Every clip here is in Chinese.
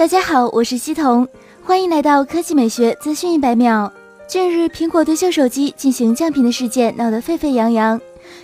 大家好，我是西彤，欢迎来到科技美学资讯一百秒。近日，苹果对旧手机进行降频的事件闹得沸沸扬扬，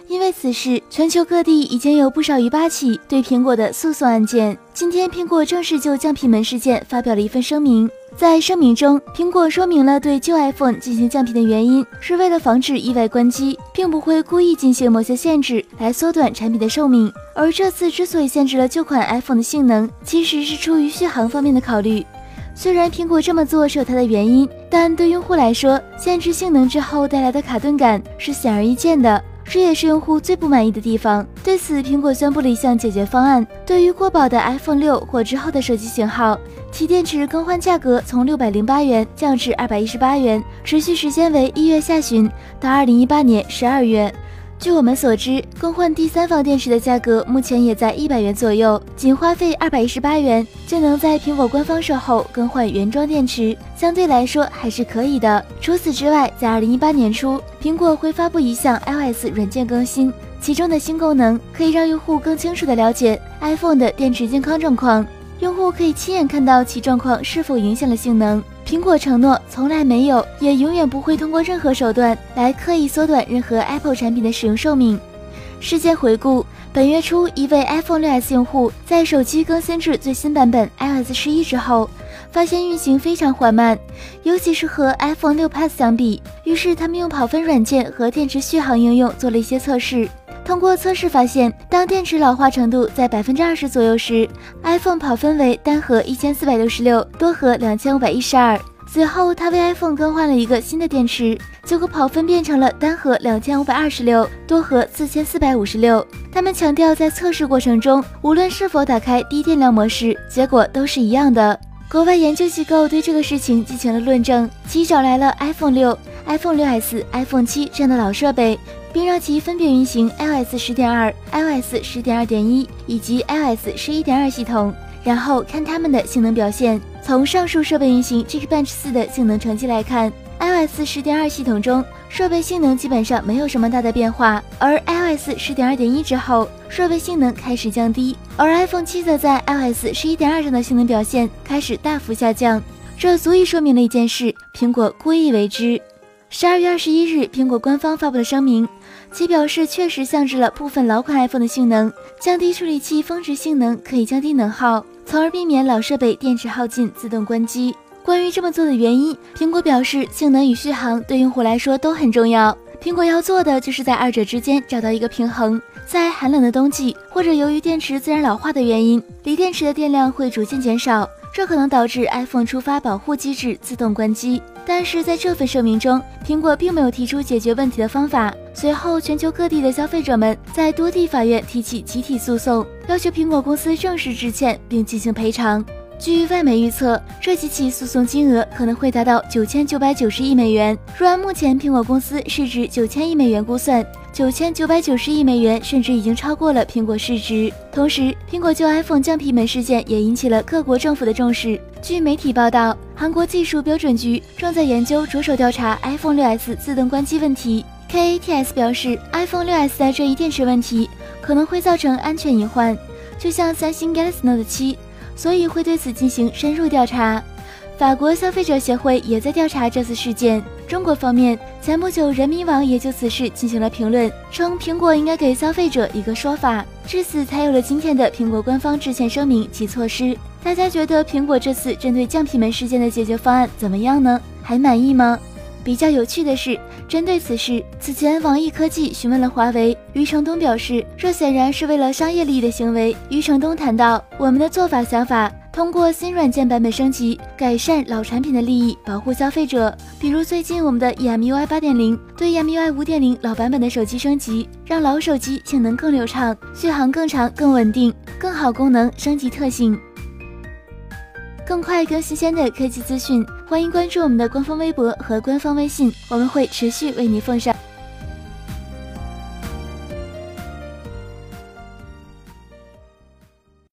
因为此事，全球各地已经有不少于八起对苹果的诉讼案件。今天，苹果正式就降频门事件发表了一份声明。在声明中，苹果说明了对旧 iPhone 进行降频的原因，是为了防止意外关机，并不会故意进行某些限制来缩短产品的寿命。而这次之所以限制了旧款 iPhone 的性能，其实是出于续航方面的考虑。虽然苹果这么做是有它的原因，但对用户来说，限制性能之后带来的卡顿感是显而易见的。这也是用户最不满意的地方。对此，苹果宣布了一项解决方案：对于过保的 iPhone 六或之后的手机型号，其电池更换价格从六百零八元降至二百一十八元，持续时间为一月下旬到二零一八年十二月。据我们所知，更换第三方电池的价格目前也在一百元左右，仅花费二百一十八元就能在苹果官方售后更换原装电池，相对来说还是可以的。除此之外，在二零一八年初，苹果会发布一项 iOS 软件更新，其中的新功能可以让用户更清楚地了解 iPhone 的电池健康状况，用户可以亲眼看到其状况是否影响了性能。苹果承诺从来没有，也永远不会通过任何手段来刻意缩短任何 Apple 产品的使用寿命。事件回顾：本月初，一位 iPhone 6s 用户在手机更新至最新版本 iOS 十一之后，发现运行非常缓慢，尤其是和 iPhone 6 Plus 相比。于是，他们用跑分软件和电池续航应用做了一些测试。通过测试发现，当电池老化程度在百分之二十左右时，iPhone 跑分为单核一千四百六十六，多核两千五百一十二。随后，他为 iPhone 更换了一个新的电池，结果跑分变成了单核两千五百二十六，多核四千四百五十六。他们强调，在测试过程中，无论是否打开低电量模式，结果都是一样的。国外研究机构对这个事情进行了论证，其找来了 iPhone 六、iPhone 6s、iPhone 七这样的老设备。并让其分别运行 iOS 十点二、iOS 十点二点一以及 iOS 十一点二系统，然后看它们的性能表现。从上述设备运行 Geekbench 四的性能成绩来看，iOS 十点二系统中设备性能基本上没有什么大的变化，而 iOS 十点二点一之后，设备性能开始降低，而 iPhone 七则在 iOS 十一点二上的性能表现开始大幅下降。这足以说明了一件事：苹果故意为之。十二月二十一日，苹果官方发布了声明，其表示确实限制了部分老款 iPhone 的性能，降低处理器峰值性能可以降低能耗，从而避免老设备电池耗尽自动关机。关于这么做的原因，苹果表示，性能与续航对用户来说都很重要，苹果要做的就是在二者之间找到一个平衡。在寒冷的冬季，或者由于电池自然老化的原因，锂电池的电量会逐渐减少。这可能导致 iPhone 触发保护机制自动关机，但是在这份声明中，苹果并没有提出解决问题的方法。随后，全球各地的消费者们在多地法院提起集体诉讼，要求苹果公司正式致歉并进行赔偿。据外媒预测，这几起诉讼金额可能会达到九千九百九十亿美元。若按目前苹果公司市值九千亿美元估算，九千九百九十亿美元甚至已经超过了苹果市值。同时，苹果就 iPhone 降频门事件也引起了各国政府的重视。据媒体报道，韩国技术标准局正在研究着手调查 iPhone 6s 自动关机问题。KATS 表示，iPhone 6s 的这一电池问题可能会造成安全隐患，就像三星 Galaxy Note 7，所以会对此进行深入调查。法国消费者协会也在调查这次事件。中国方面，前不久人民网也就此事进行了评论，称苹果应该给消费者一个说法，至此才有了今天的苹果官方致歉声明及措施。大家觉得苹果这次针对降频门事件的解决方案怎么样呢？还满意吗？比较有趣的是，针对此事，此前网易科技询问了华为，余承东表示，这显然是为了商业利益的行为。余承东谈到，我们的做法想法。通过新软件版本升级，改善老产品的利益，保护消费者。比如最近我们的 EMUI 八点零对 EMUI 五点零老版本的手机升级，让老手机性能更流畅，续航更长、更稳定，更好功能升级特性，更快更新鲜的科技资讯。欢迎关注我们的官方微博和官方微信，我们会持续为您奉上。